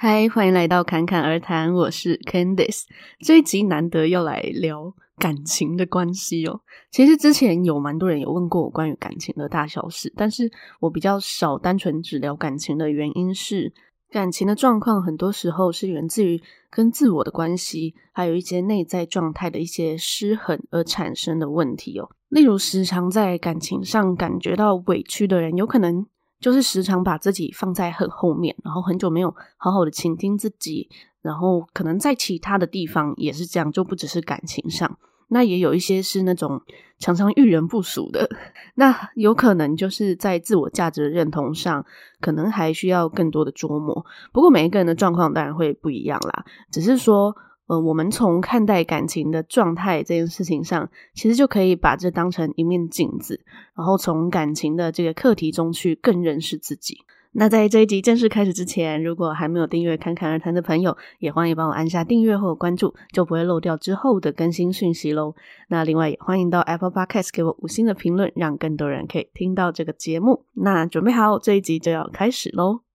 嗨，欢迎来到侃侃而谈，我是 Candice。这一集难得要来聊感情的关系哦。其实之前有蛮多人有问过我关于感情的大小事，但是我比较少单纯只聊感情的原因是，感情的状况很多时候是源自于跟自我的关系，还有一些内在状态的一些失衡而产生的问题哦。例如，时常在感情上感觉到委屈的人，有可能。就是时常把自己放在很后面，然后很久没有好好的倾听自己，然后可能在其他的地方也是这样，就不只是感情上。那也有一些是那种常常遇人不淑的，那有可能就是在自我价值的认同上，可能还需要更多的琢磨。不过每一个人的状况当然会不一样啦，只是说。嗯，我们从看待感情的状态这件事情上，其实就可以把这当成一面镜子，然后从感情的这个课题中去更认识自己。那在这一集正式开始之前，如果还没有订阅《侃侃而谈》的朋友，也欢迎帮我按下订阅或关注，就不会漏掉之后的更新讯息喽。那另外也欢迎到 Apple Podcast 给我五星的评论，让更多人可以听到这个节目。那准备好，这一集就要开始喽。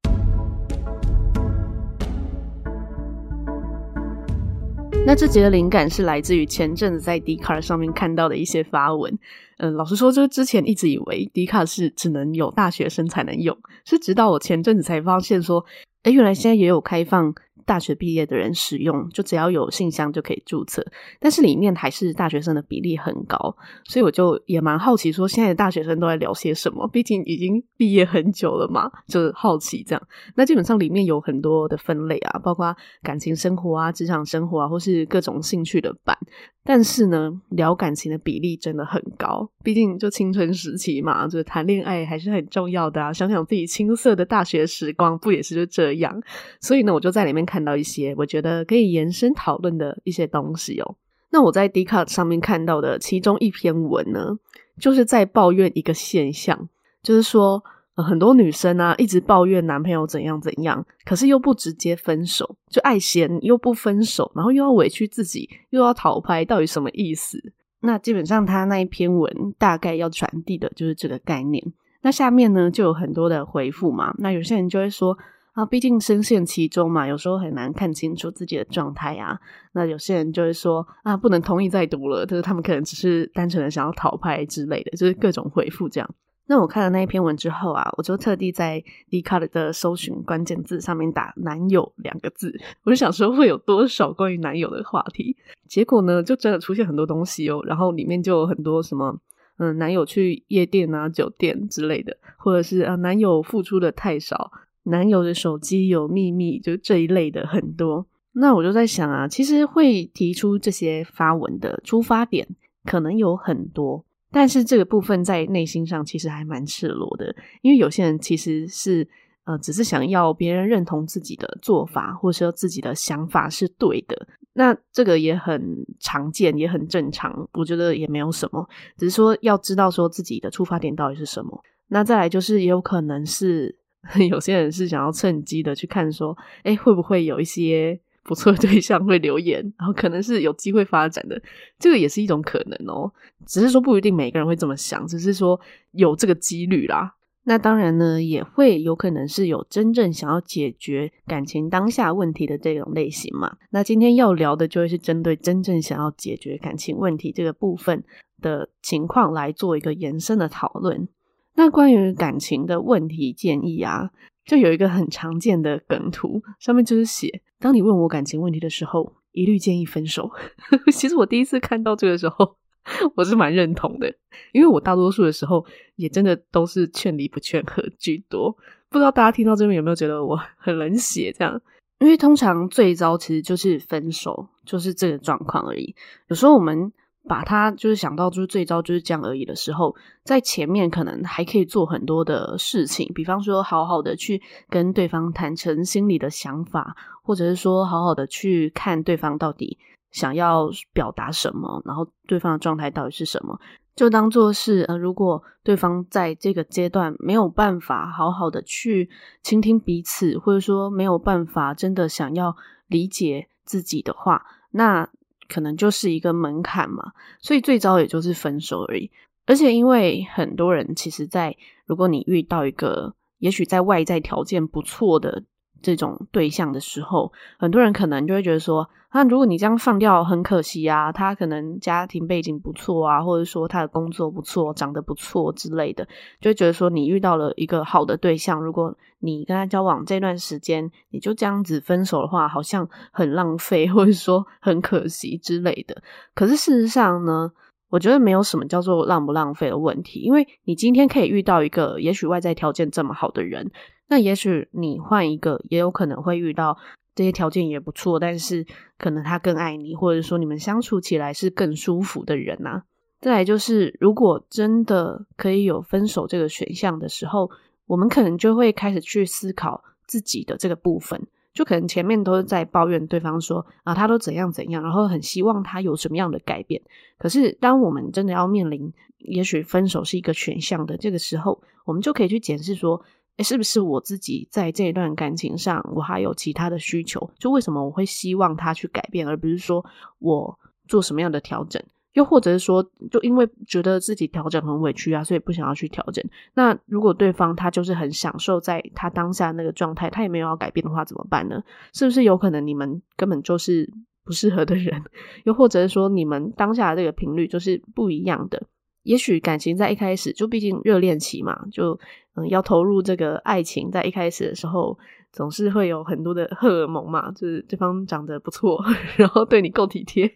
那这集的灵感是来自于前阵子在 D car 上面看到的一些发文。嗯，老实说，就之前一直以为 Dcard 是只能有大学生才能用，是直到我前阵子才发现说，哎，原来现在也有开放。大学毕业的人使用，就只要有信箱就可以注册，但是里面还是大学生的比例很高，所以我就也蛮好奇，说现在的大学生都在聊些什么？毕竟已经毕业很久了嘛，就是好奇这样。那基本上里面有很多的分类啊，包括感情生活啊、职场生活啊，或是各种兴趣的版。但是呢，聊感情的比例真的很高，毕竟就青春时期嘛，就是谈恋爱还是很重要的啊。想想自己青涩的大学时光，不也是就这样？所以呢，我就在里面看看到一些我觉得可以延伸讨论的一些东西哦。那我在 Dcard 上面看到的其中一篇文呢，就是在抱怨一个现象，就是说。很多女生啊，一直抱怨男朋友怎样怎样，可是又不直接分手，就爱嫌又不分手，然后又要委屈自己，又要讨拍，到底什么意思？那基本上他那一篇文大概要传递的就是这个概念。那下面呢，就有很多的回复嘛。那有些人就会说啊，毕竟深陷其中嘛，有时候很难看清楚自己的状态啊。那有些人就会说啊，不能同意再读了，就是他们可能只是单纯的想要讨拍之类的，就是各种回复这样。那我看了那一篇文之后啊，我就特地在 Dcard 的搜寻关键字上面打“男友”两个字，我就想说会有多少关于男友的话题。结果呢，就真的出现很多东西哦，然后里面就有很多什么，嗯，男友去夜店啊、酒店之类的，或者是啊，男友付出的太少，男友的手机有秘密，就这一类的很多。那我就在想啊，其实会提出这些发文的出发点可能有很多。但是这个部分在内心上其实还蛮赤裸的，因为有些人其实是呃，只是想要别人认同自己的做法，或者说自己的想法是对的。那这个也很常见，也很正常，我觉得也没有什么。只是说要知道说自己的出发点到底是什么。那再来就是也有可能是 有些人是想要趁机的去看说，诶，会不会有一些。不错的对象会留言，然后可能是有机会发展的，这个也是一种可能哦。只是说不一定每个人会这么想，只是说有这个几率啦。那当然呢，也会有可能是有真正想要解决感情当下问题的这种类型嘛。那今天要聊的就会是针对真正想要解决感情问题这个部分的情况来做一个延伸的讨论。那关于感情的问题建议啊，就有一个很常见的梗图，上面就是写。当你问我感情问题的时候，一律建议分手。其实我第一次看到这个时候，我是蛮认同的，因为我大多数的时候也真的都是劝离不劝和居多。不知道大家听到这边有没有觉得我很冷血？这样，因为通常最糟其实就是分手，就是这个状况而已。有时候我们。把他就是想到就是最糟就是这样而已的时候，在前面可能还可以做很多的事情，比方说好好的去跟对方坦诚心里的想法，或者是说好好的去看对方到底想要表达什么，然后对方的状态到底是什么，就当做是呃，如果对方在这个阶段没有办法好好的去倾听彼此，或者说没有办法真的想要理解自己的话，那。可能就是一个门槛嘛，所以最糟也就是分手而已。而且因为很多人其实在，在如果你遇到一个也许在外在条件不错的这种对象的时候，很多人可能就会觉得说，啊，如果你这样放掉，很可惜啊。他可能家庭背景不错啊，或者说他的工作不错，长得不错之类的，就会觉得说你遇到了一个好的对象，如果你跟他交往这段时间，你就这样子分手的话，好像很浪费，或者说很可惜之类的。可是事实上呢，我觉得没有什么叫做浪不浪费的问题，因为你今天可以遇到一个也许外在条件这么好的人，那也许你换一个，也有可能会遇到。这些条件也不错，但是可能他更爱你，或者说你们相处起来是更舒服的人啊。再来就是，如果真的可以有分手这个选项的时候，我们可能就会开始去思考自己的这个部分。就可能前面都是在抱怨对方说啊，他都怎样怎样，然后很希望他有什么样的改变。可是当我们真的要面临，也许分手是一个选项的这个时候，我们就可以去检视说。诶，是不是我自己在这一段感情上，我还有其他的需求？就为什么我会希望他去改变，而不是说我做什么样的调整？又或者是说，就因为觉得自己调整很委屈啊，所以不想要去调整。那如果对方他就是很享受在他当下那个状态，他也没有要改变的话，怎么办呢？是不是有可能你们根本就是不适合的人？又或者是说，你们当下的这个频率就是不一样的？也许感情在一开始就毕竟热恋期嘛，就。嗯，要投入这个爱情，在一开始的时候，总是会有很多的荷尔蒙嘛，就是对方长得不错，然后对你够体贴，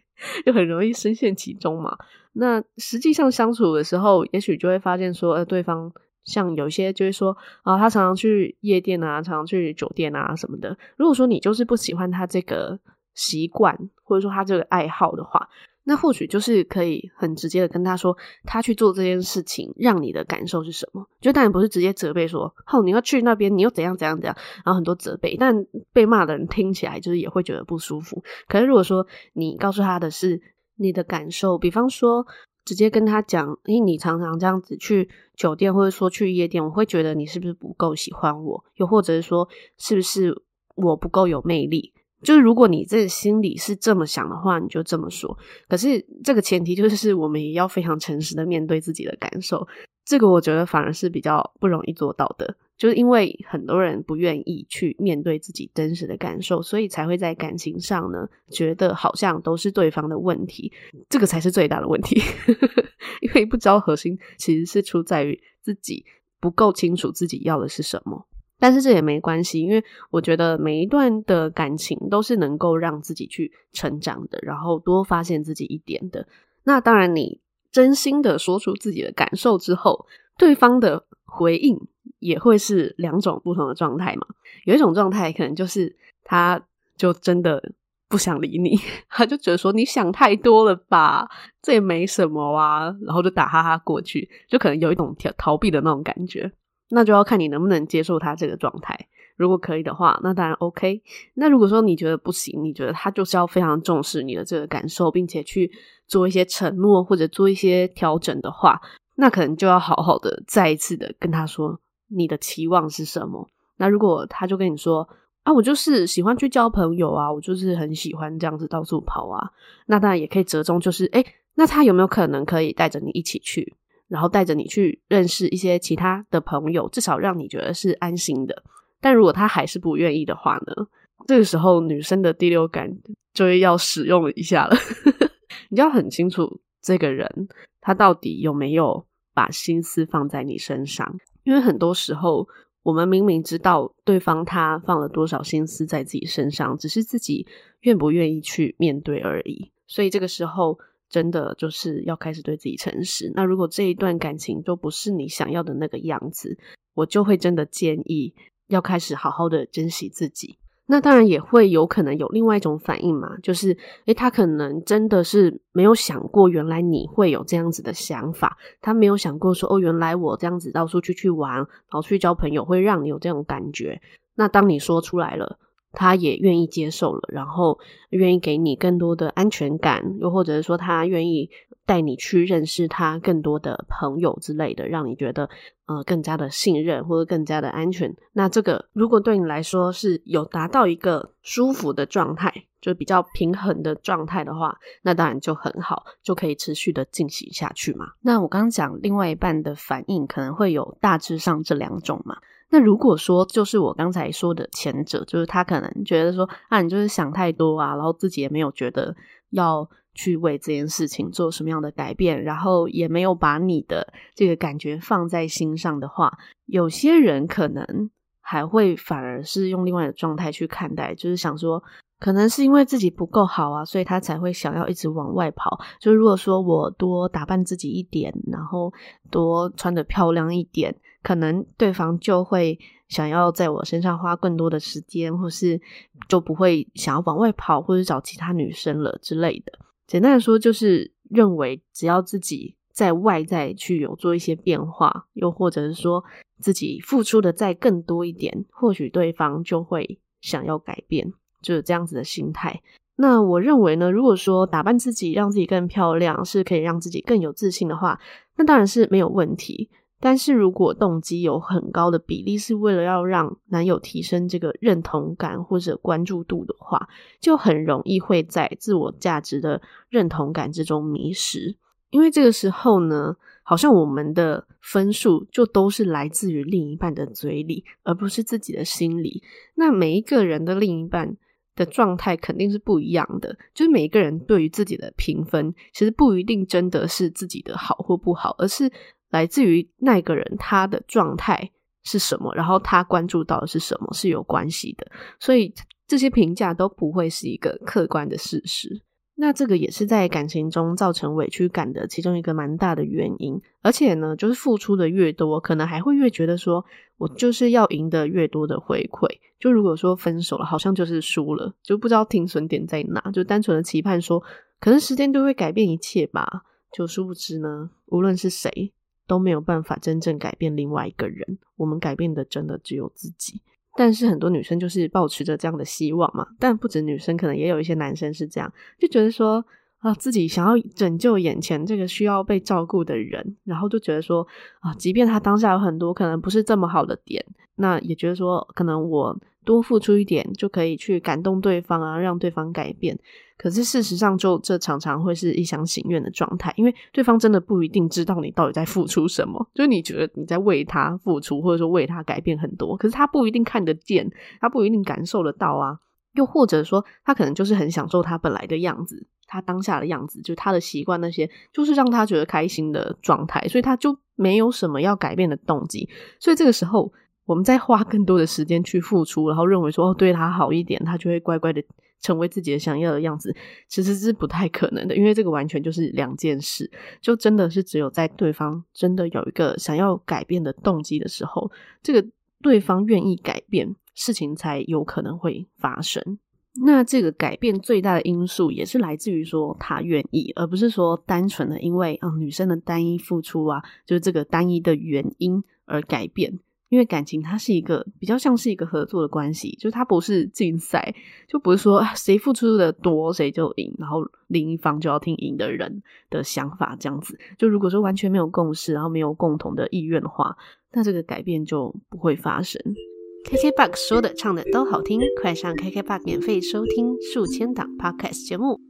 就很容易深陷其中嘛。那实际上相处的时候，也许就会发现说，呃，对方像有些就会说，啊，他常常去夜店啊，常常去酒店啊什么的。如果说你就是不喜欢他这个习惯，或者说他这个爱好的话，那或许就是可以很直接的跟他说，他去做这件事情，让你的感受是什么？就当然不是直接责备说，哦，你要去那边，你又怎样怎样怎样，然后很多责备，但被骂的人听起来就是也会觉得不舒服。可是如果说你告诉他的是你的感受，比方说直接跟他讲，诶，你常常这样子去酒店或者说去夜店，我会觉得你是不是不够喜欢我？又或者是说，是不是我不够有魅力？就是如果你这心里是这么想的话，你就这么说。可是这个前提就是 我们也要非常诚实的面对自己的感受。这个我觉得反而是比较不容易做到的，就是因为很多人不愿意去面对自己真实的感受，所以才会在感情上呢，觉得好像都是对方的问题。这个才是最大的问题，因为不知道核心其实是出在于自己不够清楚自己要的是什么。但是这也没关系，因为我觉得每一段的感情都是能够让自己去成长的，然后多发现自己一点的。那当然，你真心的说出自己的感受之后，对方的回应也会是两种不同的状态嘛。有一种状态可能就是他就真的不想理你，他就觉得说你想太多了吧，这也没什么啊，然后就打哈哈过去，就可能有一种逃逃避的那种感觉。那就要看你能不能接受他这个状态。如果可以的话，那当然 OK。那如果说你觉得不行，你觉得他就是要非常重视你的这个感受，并且去做一些承诺或者做一些调整的话，那可能就要好好的再一次的跟他说你的期望是什么。那如果他就跟你说啊，我就是喜欢去交朋友啊，我就是很喜欢这样子到处跑啊，那当然也可以折中，就是诶，那他有没有可能可以带着你一起去？然后带着你去认识一些其他的朋友，至少让你觉得是安心的。但如果他还是不愿意的话呢？这个时候女生的第六感就要使用一下了。你要很清楚这个人他到底有没有把心思放在你身上，因为很多时候我们明明知道对方他放了多少心思在自己身上，只是自己愿不愿意去面对而已。所以这个时候。真的就是要开始对自己诚实。那如果这一段感情都不是你想要的那个样子，我就会真的建议要开始好好的珍惜自己。那当然也会有可能有另外一种反应嘛，就是诶，他可能真的是没有想过，原来你会有这样子的想法。他没有想过说，哦，原来我这样子到处去去玩，然后去交朋友，会让你有这种感觉。那当你说出来了。他也愿意接受了，然后愿意给你更多的安全感，又或者是说他愿意带你去认识他更多的朋友之类的，让你觉得呃更加的信任或者更加的安全。那这个如果对你来说是有达到一个舒服的状态，就比较平衡的状态的话，那当然就很好，就可以持续的进行下去嘛。那我刚刚讲另外一半的反应可能会有大致上这两种嘛。那如果说就是我刚才说的前者，就是他可能觉得说啊，你就是想太多啊，然后自己也没有觉得要去为这件事情做什么样的改变，然后也没有把你的这个感觉放在心上的话，有些人可能还会反而是用另外的状态去看待，就是想说，可能是因为自己不够好啊，所以他才会想要一直往外跑。就如果说我多打扮自己一点，然后多穿得漂亮一点。可能对方就会想要在我身上花更多的时间，或是就不会想要往外跑，或者找其他女生了之类的。简单的说，就是认为只要自己在外在去有做一些变化，又或者是说自己付出的再更多一点，或许对方就会想要改变，就是这样子的心态。那我认为呢，如果说打扮自己让自己更漂亮，是可以让自己更有自信的话，那当然是没有问题。但是如果动机有很高的比例是为了要让男友提升这个认同感或者关注度的话，就很容易会在自我价值的认同感之中迷失。因为这个时候呢，好像我们的分数就都是来自于另一半的嘴里，而不是自己的心里。那每一个人的另一半的状态肯定是不一样的，就是每一个人对于自己的评分，其实不一定真的是自己的好或不好，而是。来自于那个人他的状态是什么，然后他关注到的是什么，是有关系的。所以这些评价都不会是一个客观的事实。那这个也是在感情中造成委屈感的其中一个蛮大的原因。而且呢，就是付出的越多，可能还会越觉得说我就是要赢得越多的回馈。就如果说分手了，好像就是输了，就不知道停损点在哪，就单纯的期盼说可能时间都会改变一切吧。就殊不知呢，无论是谁。都没有办法真正改变另外一个人，我们改变的真的只有自己。但是很多女生就是抱持着这样的希望嘛，但不止女生，可能也有一些男生是这样，就觉得说啊，自己想要拯救眼前这个需要被照顾的人，然后就觉得说啊，即便他当下有很多可能不是这么好的点，那也觉得说可能我。多付出一点就可以去感动对方啊，让对方改变。可是事实上，就这常常会是一厢情愿的状态，因为对方真的不一定知道你到底在付出什么。就是你觉得你在为他付出，或者说为他改变很多，可是他不一定看得见，他不一定感受得到啊。又或者说，他可能就是很享受他本来的样子，他当下的样子，就是他的习惯那些，就是让他觉得开心的状态，所以他就没有什么要改变的动机。所以这个时候。我们再花更多的时间去付出，然后认为说哦，对他好一点，他就会乖乖的成为自己的想要的样子，其实是不太可能的，因为这个完全就是两件事。就真的是只有在对方真的有一个想要改变的动机的时候，这个对方愿意改变，事情才有可能会发生。那这个改变最大的因素也是来自于说他愿意，而不是说单纯的因为啊、女生的单一付出啊，就是这个单一的原因而改变。因为感情它是一个比较像是一个合作的关系，就是它不是竞赛，就不是说谁付出的多谁就赢，然后另一方就要听赢的人的想法这样子。就如果说完全没有共识，然后没有共同的意愿的话，那这个改变就不会发生。KKBOX 说的唱的都好听，快上 KKBOX 免费收听数千档 Podcast 节目。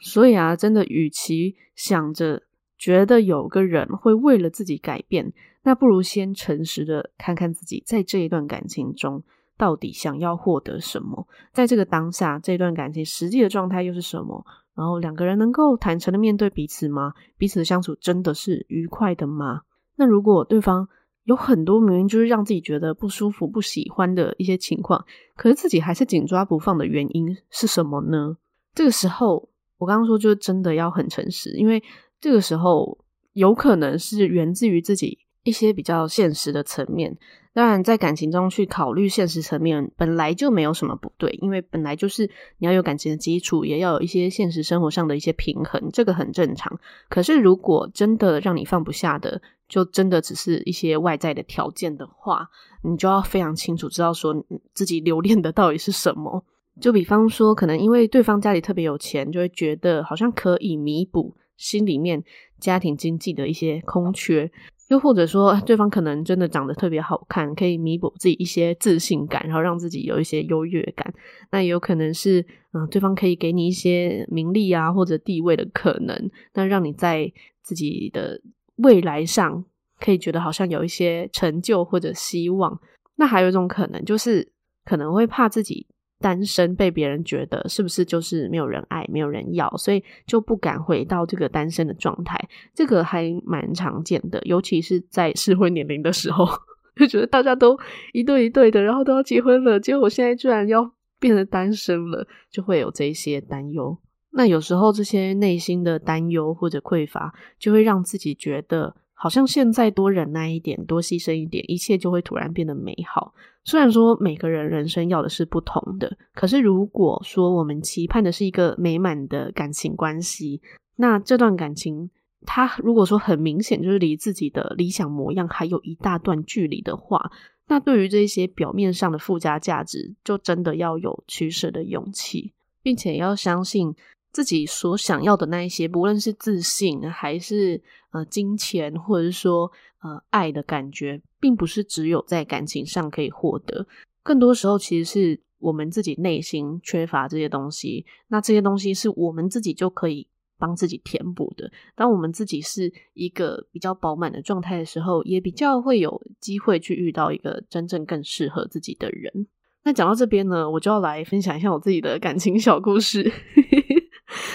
所以啊，真的，与其想着觉得有个人会为了自己改变。那不如先诚实的看看自己在这一段感情中到底想要获得什么，在这个当下，这段感情实际的状态又是什么？然后两个人能够坦诚的面对彼此吗？彼此的相处真的是愉快的吗？那如果对方有很多明明就是让自己觉得不舒服、不喜欢的一些情况，可是自己还是紧抓不放的原因是什么呢？这个时候，我刚刚说就是真的要很诚实，因为这个时候有可能是源自于自己。一些比较现实的层面，当然在感情中去考虑现实层面本来就没有什么不对，因为本来就是你要有感情的基础，也要有一些现实生活上的一些平衡，这个很正常。可是如果真的让你放不下的，就真的只是一些外在的条件的话，你就要非常清楚知道说自己留恋的到底是什么。就比方说，可能因为对方家里特别有钱，就会觉得好像可以弥补心里面家庭经济的一些空缺。又或者说，对方可能真的长得特别好看，可以弥补自己一些自信感，然后让自己有一些优越感。那也有可能是，嗯，对方可以给你一些名利啊，或者地位的可能，那让你在自己的未来上可以觉得好像有一些成就或者希望。那还有一种可能，就是可能会怕自己单身被别人觉得是不是就是没有人爱、没有人要，所以就不敢回到这个单身的状态。这个还蛮常见的，尤其是在适婚年龄的时候，就觉得大家都一对一对的，然后都要结婚了，结果我现在居然要变成单身了，就会有这些担忧。那有时候这些内心的担忧或者匮乏，就会让自己觉得好像现在多忍耐一点，多牺牲一点，一切就会突然变得美好。虽然说每个人人生要的是不同的，可是如果说我们期盼的是一个美满的感情关系，那这段感情它如果说很明显就是离自己的理想模样还有一大段距离的话，那对于这些表面上的附加价值，就真的要有取舍的勇气，并且要相信。自己所想要的那一些，不论是自信还是呃金钱，或者是说呃爱的感觉，并不是只有在感情上可以获得。更多时候，其实是我们自己内心缺乏这些东西。那这些东西是我们自己就可以帮自己填补的。当我们自己是一个比较饱满的状态的时候，也比较会有机会去遇到一个真正更适合自己的人。那讲到这边呢，我就要来分享一下我自己的感情小故事。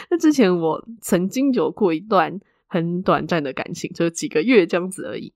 那之前我曾经有过一段很短暂的感情，就几个月这样子而已。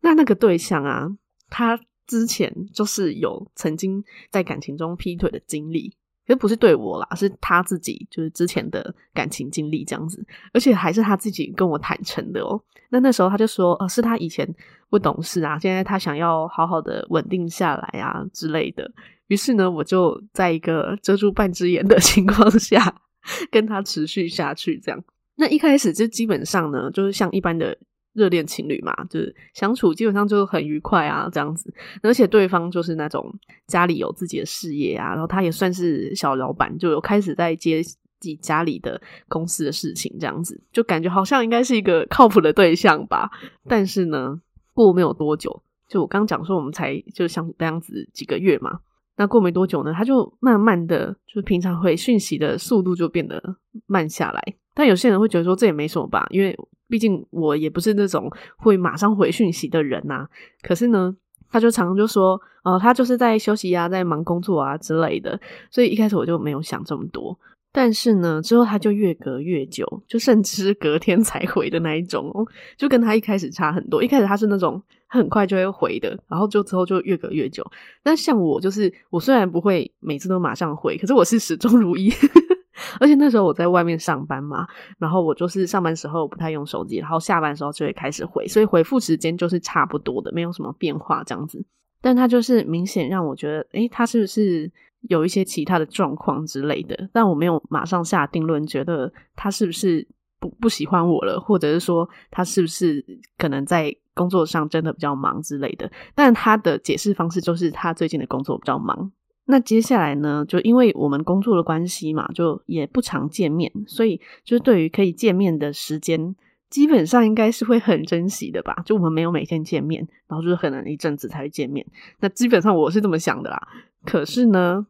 那那个对象啊，他之前就是有曾经在感情中劈腿的经历，也不是对我啦，是他自己就是之前的感情经历这样子，而且还是他自己跟我坦诚的哦。那那时候他就说，呃，是他以前不懂事啊，现在他想要好好的稳定下来啊之类的。于是呢，我就在一个遮住半只眼的 情况下。跟他持续下去，这样。那一开始就基本上呢，就是像一般的热恋情侣嘛，就是相处基本上就很愉快啊，这样子。而且对方就是那种家里有自己的事业啊，然后他也算是小老板，就有开始在接自己家里的公司的事情，这样子，就感觉好像应该是一个靠谱的对象吧。但是呢，过没有多久，就我刚讲说，我们才就像这样子几个月嘛。那过没多久呢，他就慢慢的，就平常回讯息的速度就变得慢下来。但有些人会觉得说这也没什么吧，因为毕竟我也不是那种会马上回讯息的人呐。可是呢，他就常常就说，哦，他就是在休息啊，在忙工作啊之类的。所以一开始我就没有想这么多。但是呢，之后他就越隔越久，就甚至隔天才回的那一种哦，就跟他一开始差很多。一开始他是那种很快就会回的，然后就之后就越隔越久。但像我，就是我虽然不会每次都马上回，可是我是始终如一。而且那时候我在外面上班嘛，然后我就是上班时候不太用手机，然后下班时候就会开始回，所以回复时间就是差不多的，没有什么变化这样子。但他就是明显让我觉得，诶，他是不是？有一些其他的状况之类的，但我没有马上下定论，觉得他是不是不不喜欢我了，或者是说他是不是可能在工作上真的比较忙之类的。但他的解释方式就是他最近的工作比较忙。那接下来呢，就因为我们工作的关系嘛，就也不常见面，所以就是对于可以见面的时间，基本上应该是会很珍惜的吧。就我们没有每天见面，然后就是可能一阵子才会见面。那基本上我是这么想的啦。可是呢，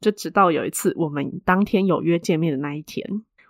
就直到有一次，我们当天有约见面的那一天，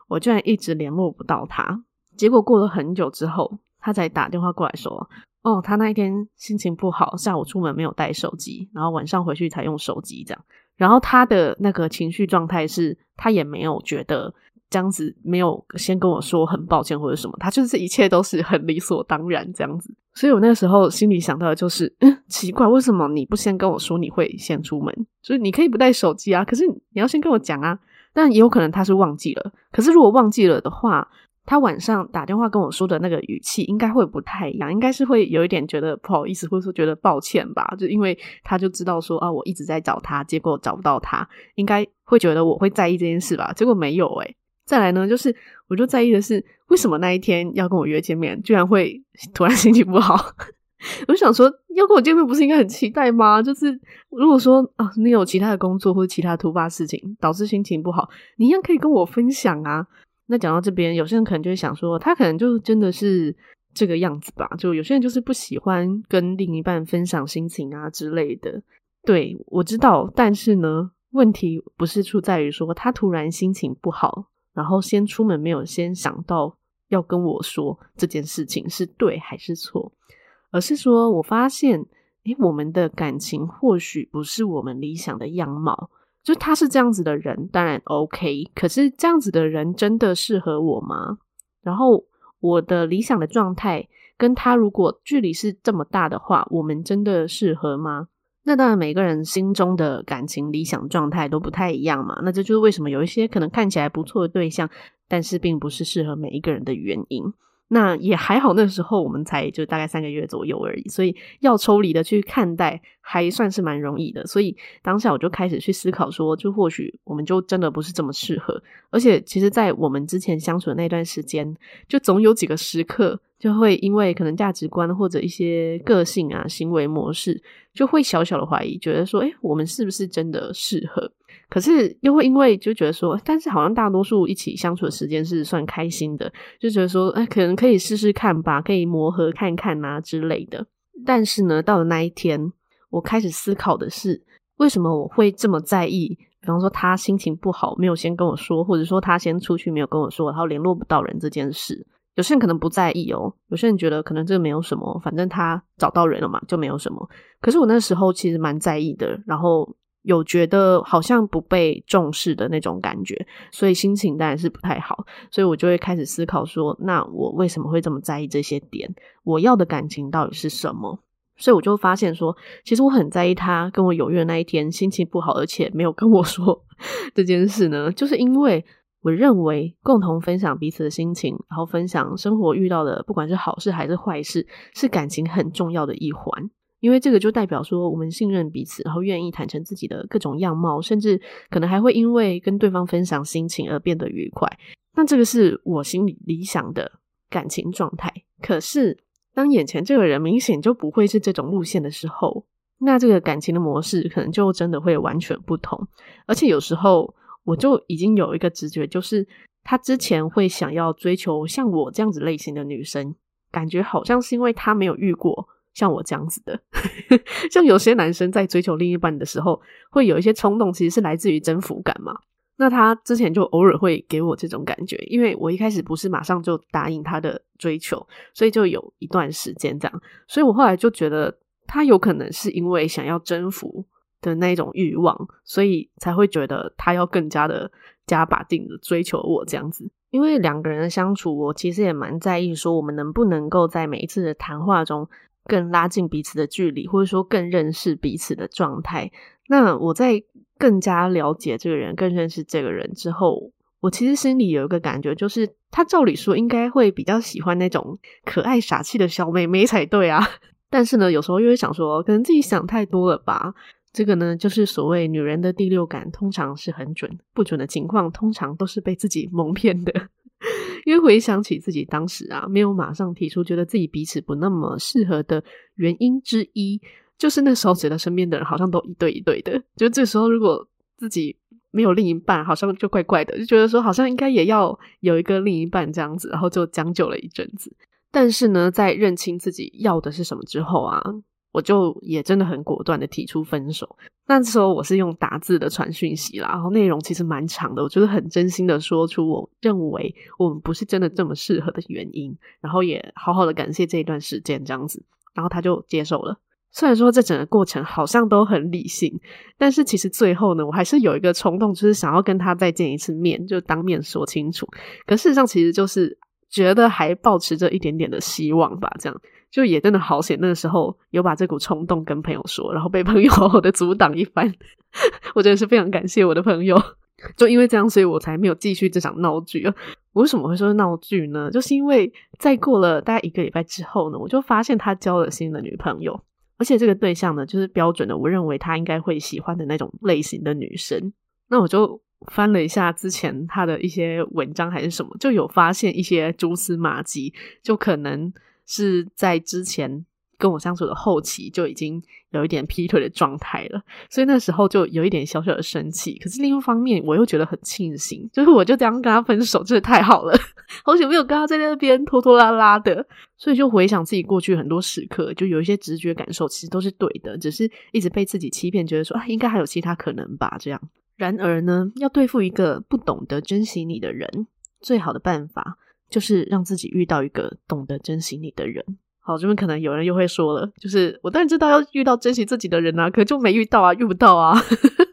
我居然一直联络不到他。结果过了很久之后，他才打电话过来说：“哦，他那一天心情不好，下午出门没有带手机，然后晚上回去才用手机这样。然后他的那个情绪状态是，他也没有觉得。”这样子没有先跟我说很抱歉或者什么，他就是一切都是很理所当然这样子，所以我那个时候心里想到的就是，嗯，奇怪，为什么你不先跟我说你会先出门？所以你可以不带手机啊，可是你要先跟我讲啊。但也有可能他是忘记了，可是如果忘记了的话，他晚上打电话跟我说的那个语气应该会不太一样，应该是会有一点觉得不好意思，或者说觉得抱歉吧，就因为他就知道说啊，我一直在找他，结果找不到他，应该会觉得我会在意这件事吧，结果没有诶。再来呢，就是我就在意的是，为什么那一天要跟我约见面，居然会 突然心情不好？我就想说，要跟我见面不是应该很期待吗？就是如果说啊，你有其他的工作或者其他突发事情导致心情不好，你一样可以跟我分享啊。那讲到这边，有些人可能就会想说，他可能就真的是这个样子吧？就有些人就是不喜欢跟另一半分享心情啊之类的。对，我知道，但是呢，问题不是出在于说他突然心情不好。然后先出门，没有先想到要跟我说这件事情是对还是错，而是说我发现，诶，我们的感情或许不是我们理想的样貌。就他是这样子的人，当然 OK。可是这样子的人真的适合我吗？然后我的理想的状态跟他如果距离是这么大的话，我们真的适合吗？那当然，每个人心中的感情理想状态都不太一样嘛。那这就是为什么有一些可能看起来不错的对象，但是并不是适合每一个人的原因。那也还好，那时候我们才就大概三个月左右而已，所以要抽离的去看待，还算是蛮容易的。所以当下我就开始去思考说，就或许我们就真的不是这么适合。而且其实，在我们之前相处的那段时间，就总有几个时刻，就会因为可能价值观或者一些个性啊、行为模式，就会小小的怀疑，觉得说，诶，我们是不是真的适合？可是又会因为就觉得说，但是好像大多数一起相处的时间是算开心的，就觉得说，哎，可能可以试试看吧，可以磨合看看啊之类的。但是呢，到了那一天，我开始思考的是，为什么我会这么在意？比方说他心情不好，没有先跟我说，或者说他先出去没有跟我说，然后联络不到人这件事。有些人可能不在意哦，有些人觉得可能这个没有什么，反正他找到人了嘛，就没有什么。可是我那时候其实蛮在意的，然后。有觉得好像不被重视的那种感觉，所以心情当然是不太好，所以我就会开始思考说，那我为什么会这么在意这些点？我要的感情到底是什么？所以我就发现说，其实我很在意他跟我有约那一天心情不好，而且没有跟我说 这件事呢，就是因为我认为共同分享彼此的心情，然后分享生活遇到的不管是好事还是坏事，是感情很重要的一环。因为这个就代表说，我们信任彼此，然后愿意坦诚自己的各种样貌，甚至可能还会因为跟对方分享心情而变得愉快。那这个是我心里理想的感情状态。可是，当眼前这个人明显就不会是这种路线的时候，那这个感情的模式可能就真的会完全不同。而且有时候，我就已经有一个直觉，就是他之前会想要追求像我这样子类型的女生，感觉好像是因为他没有遇过。像我这样子的，像有些男生在追求另一半的时候，会有一些冲动，其实是来自于征服感嘛。那他之前就偶尔会给我这种感觉，因为我一开始不是马上就答应他的追求，所以就有一段时间这样。所以我后来就觉得，他有可能是因为想要征服的那种欲望，所以才会觉得他要更加的加把劲的追求我这样子。因为两个人的相处，我其实也蛮在意说，我们能不能够在每一次的谈话中。更拉近彼此的距离，或者说更认识彼此的状态。那我在更加了解这个人、更认识这个人之后，我其实心里有一个感觉，就是他照理说应该会比较喜欢那种可爱傻气的小妹妹才对啊。但是呢，有时候又会想说，可能自己想太多了吧。这个呢，就是所谓女人的第六感，通常是很准，不准的情况通常都是被自己蒙骗的。因为回想起自己当时啊，没有马上提出觉得自己彼此不那么适合的原因之一，就是那时候觉得身边的人好像都一对一对的。就这时候，如果自己没有另一半，好像就怪怪的，就觉得说好像应该也要有一个另一半这样子，然后就将就了一阵子。但是呢，在认清自己要的是什么之后啊。我就也真的很果断的提出分手。那时候我是用打字的传讯息啦，然后内容其实蛮长的，我觉得很真心的说出我认为我们不是真的这么适合的原因，然后也好好的感谢这一段时间这样子，然后他就接受了。虽然说这整个过程好像都很理性，但是其实最后呢，我还是有一个冲动，就是想要跟他再见一次面，就当面说清楚。可事实上，其实就是觉得还抱持着一点点的希望吧，这样。就也真的好险，那个时候有把这股冲动跟朋友说，然后被朋友 好好的阻挡一番。我真的是非常感谢我的朋友，就因为这样，所以我才没有继续这场闹剧啊。我为什么会说闹剧呢？就是因为在过了大概一个礼拜之后呢，我就发现他交了新的女朋友，而且这个对象呢，就是标准的我认为他应该会喜欢的那种类型的女生。那我就翻了一下之前他的一些文章还是什么，就有发现一些蛛丝马迹，就可能。是在之前跟我相处的后期就已经有一点劈腿的状态了，所以那时候就有一点小小的生气。可是另一方面，我又觉得很庆幸，就是我就这样跟他分手，真的太好了，好久没有跟他在那边拖拖拉拉的。所以就回想自己过去很多时刻，就有一些直觉感受，其实都是对的，只是一直被自己欺骗，觉得说啊，应该还有其他可能吧，这样。然而呢，要对付一个不懂得珍惜你的人，最好的办法。就是让自己遇到一个懂得珍惜你的人。好，这边可能有人又会说了，就是我当然知道要遇到珍惜自己的人啊，可就没遇到啊，遇不到啊。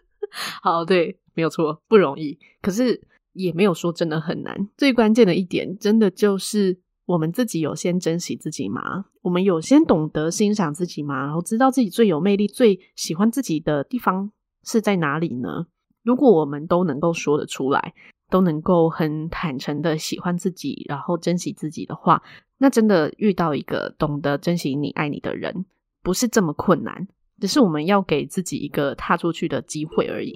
好，对，没有错，不容易。可是也没有说真的很难。最关键的一点，真的就是我们自己有先珍惜自己吗？我们有先懂得欣赏自己吗？然后知道自己最有魅力、最喜欢自己的地方是在哪里呢？如果我们都能够说得出来，都能够很坦诚的喜欢自己，然后珍惜自己的话。那真的遇到一个懂得珍惜你、爱你的人，不是这么困难，只是我们要给自己一个踏出去的机会而已。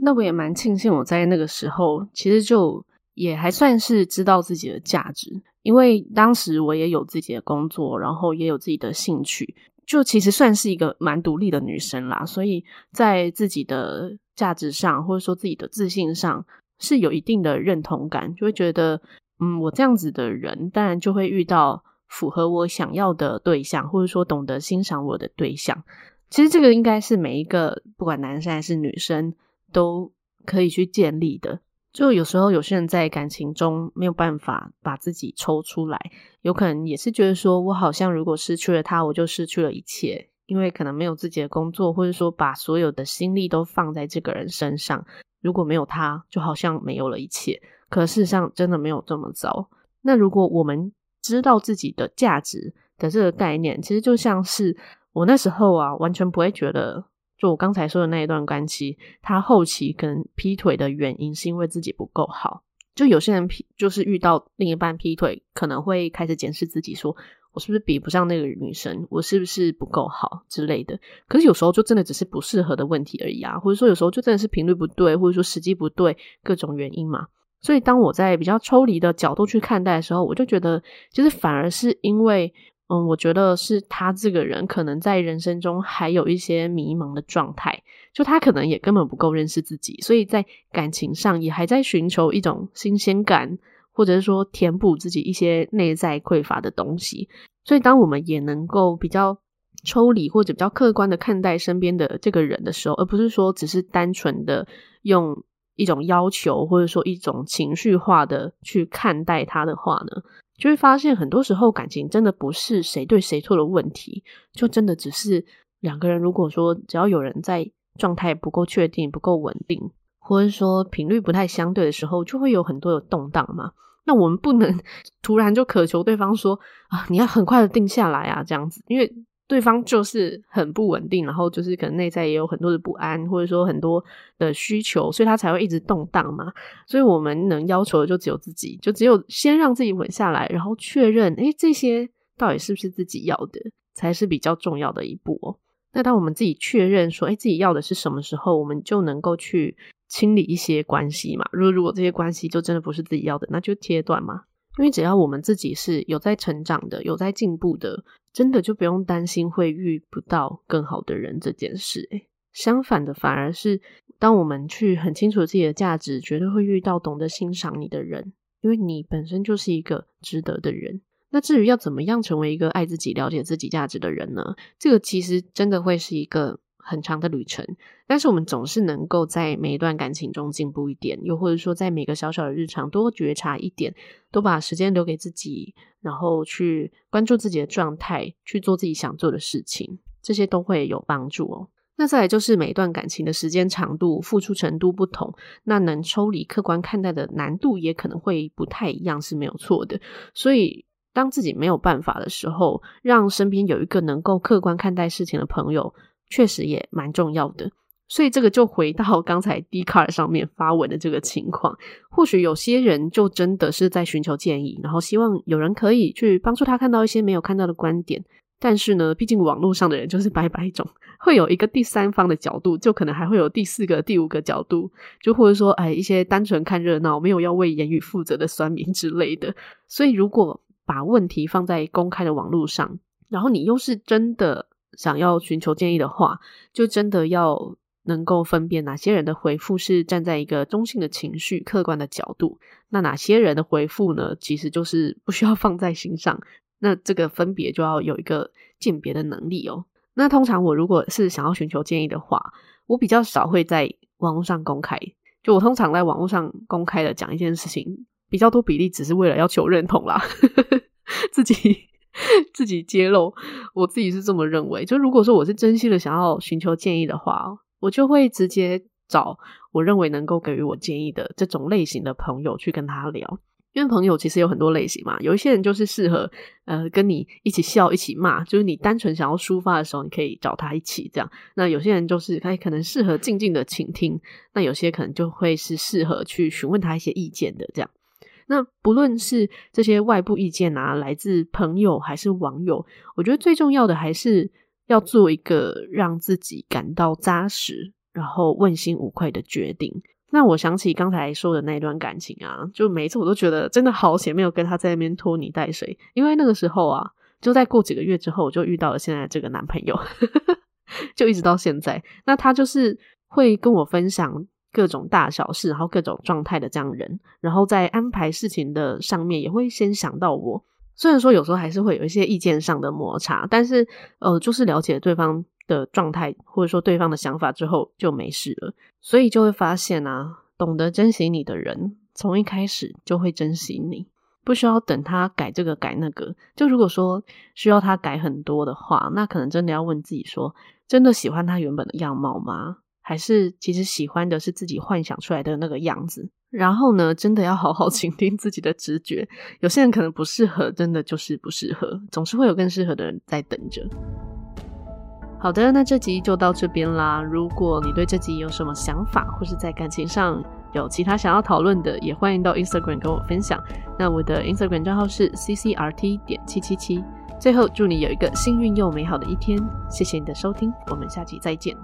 那我也蛮庆幸，我在那个时候其实就也还算是知道自己的价值，因为当时我也有自己的工作，然后也有自己的兴趣，就其实算是一个蛮独立的女生啦。所以在自己的价值上，或者说自己的自信上。是有一定的认同感，就会觉得，嗯，我这样子的人，当然就会遇到符合我想要的对象，或者说懂得欣赏我的对象。其实这个应该是每一个不管男生还是女生都可以去建立的。就有时候有些人在感情中没有办法把自己抽出来，有可能也是觉得说我好像如果失去了他，我就失去了一切，因为可能没有自己的工作，或者说把所有的心力都放在这个人身上。如果没有他，就好像没有了一切。可事实上，真的没有这么糟。那如果我们知道自己的价值的这个概念，其实就像是我那时候啊，完全不会觉得，就我刚才说的那一段关系，他后期可能劈腿的原因是因为自己不够好。就有些人劈，就是遇到另一半劈腿，可能会开始检视自己说。我是不是比不上那个女生？我是不是不够好之类的？可是有时候就真的只是不适合的问题而已啊，或者说有时候就真的是频率不对，或者说时机不对，各种原因嘛。所以当我在比较抽离的角度去看待的时候，我就觉得，其实反而是因为，嗯，我觉得是他这个人可能在人生中还有一些迷茫的状态，就他可能也根本不够认识自己，所以在感情上也还在寻求一种新鲜感。或者是说填补自己一些内在匮乏的东西，所以当我们也能够比较抽离或者比较客观的看待身边的这个人的时候，而不是说只是单纯的用一种要求或者说一种情绪化的去看待他的话呢，就会发现很多时候感情真的不是谁对谁错的问题，就真的只是两个人如果说只要有人在状态不够确定、不够稳定，或者说频率不太相对的时候，就会有很多的动荡嘛。那我们不能 突然就渴求对方说啊，你要很快的定下来啊，这样子，因为对方就是很不稳定，然后就是可能内在也有很多的不安，或者说很多的需求，所以他才会一直动荡嘛。所以我们能要求的就只有自己，就只有先让自己稳下来，然后确认，诶，这些到底是不是自己要的，才是比较重要的一步。那当我们自己确认说，诶，自己要的是什么时候，我们就能够去。清理一些关系嘛，如果如果这些关系就真的不是自己要的，那就切断嘛。因为只要我们自己是有在成长的，有在进步的，真的就不用担心会遇不到更好的人这件事。诶，相反的，反而是当我们去很清楚自己的价值，绝对会遇到懂得欣赏你的人，因为你本身就是一个值得的人。那至于要怎么样成为一个爱自己、了解自己价值的人呢？这个其实真的会是一个。很长的旅程，但是我们总是能够在每一段感情中进步一点，又或者说在每个小小的日常多觉察一点，多把时间留给自己，然后去关注自己的状态，去做自己想做的事情，这些都会有帮助哦。那再来就是每一段感情的时间长度、付出程度不同，那能抽离客观看待的难度也可能会不太一样，是没有错的。所以当自己没有办法的时候，让身边有一个能够客观看待事情的朋友。确实也蛮重要的，所以这个就回到刚才 d c a r 上面发文的这个情况。或许有些人就真的是在寻求建议，然后希望有人可以去帮助他看到一些没有看到的观点。但是呢，毕竟网络上的人就是白白种，会有一个第三方的角度，就可能还会有第四个、第五个角度，就或者说，哎，一些单纯看热闹、没有要为言语负责的酸民之类的。所以，如果把问题放在公开的网络上，然后你又是真的。想要寻求建议的话，就真的要能够分辨哪些人的回复是站在一个中性的情绪、客观的角度，那哪些人的回复呢，其实就是不需要放在心上。那这个分别就要有一个鉴别的能力哦。那通常我如果是想要寻求建议的话，我比较少会在网络上公开。就我通常在网络上公开的讲一件事情。比较多比例只是为了要求认同啦，自己 自己揭露，我自己是这么认为。就如果说我是真心的想要寻求建议的话，我就会直接找我认为能够给予我建议的这种类型的朋友去跟他聊。因为朋友其实有很多类型嘛，有一些人就是适合呃跟你一起笑一起骂，就是你单纯想要抒发的时候，你可以找他一起这样。那有些人就是他可能适合静静的倾听，那有些可能就会是适合去询问他一些意见的这样。那不论是这些外部意见啊，来自朋友还是网友，我觉得最重要的还是要做一个让自己感到扎实，然后问心无愧的决定。那我想起刚才说的那段感情啊，就每一次我都觉得真的好险，没有跟他在那边拖泥带水。因为那个时候啊，就在过几个月之后，我就遇到了现在这个男朋友，就一直到现在。那他就是会跟我分享各种大小事，然后各种状态的这样人，然后在安排事情的上面也会先想到我。虽然说有时候还是会有一些意见上的摩擦，但是呃，就是了解对方的状态，或者说对方的想法之后就没事了，所以就会发现啊，懂得珍惜你的人，从一开始就会珍惜你，不需要等他改这个改那个。就如果说需要他改很多的话，那可能真的要问自己说，真的喜欢他原本的样貌吗？还是其实喜欢的是自己幻想出来的那个样子？然后呢，真的要好好 倾听自己的直觉。有些人可能不适合，真的就是不适合，总是会有更适合的人在等着。好的，那这集就到这边啦。如果你对这集有什么想法，或是在感情上有其他想要讨论的，也欢迎到 Instagram 跟我分享。那我的 Instagram 账号是 ccrt 点七七七。最后，祝你有一个幸运又美好的一天。谢谢你的收听，我们下期再见。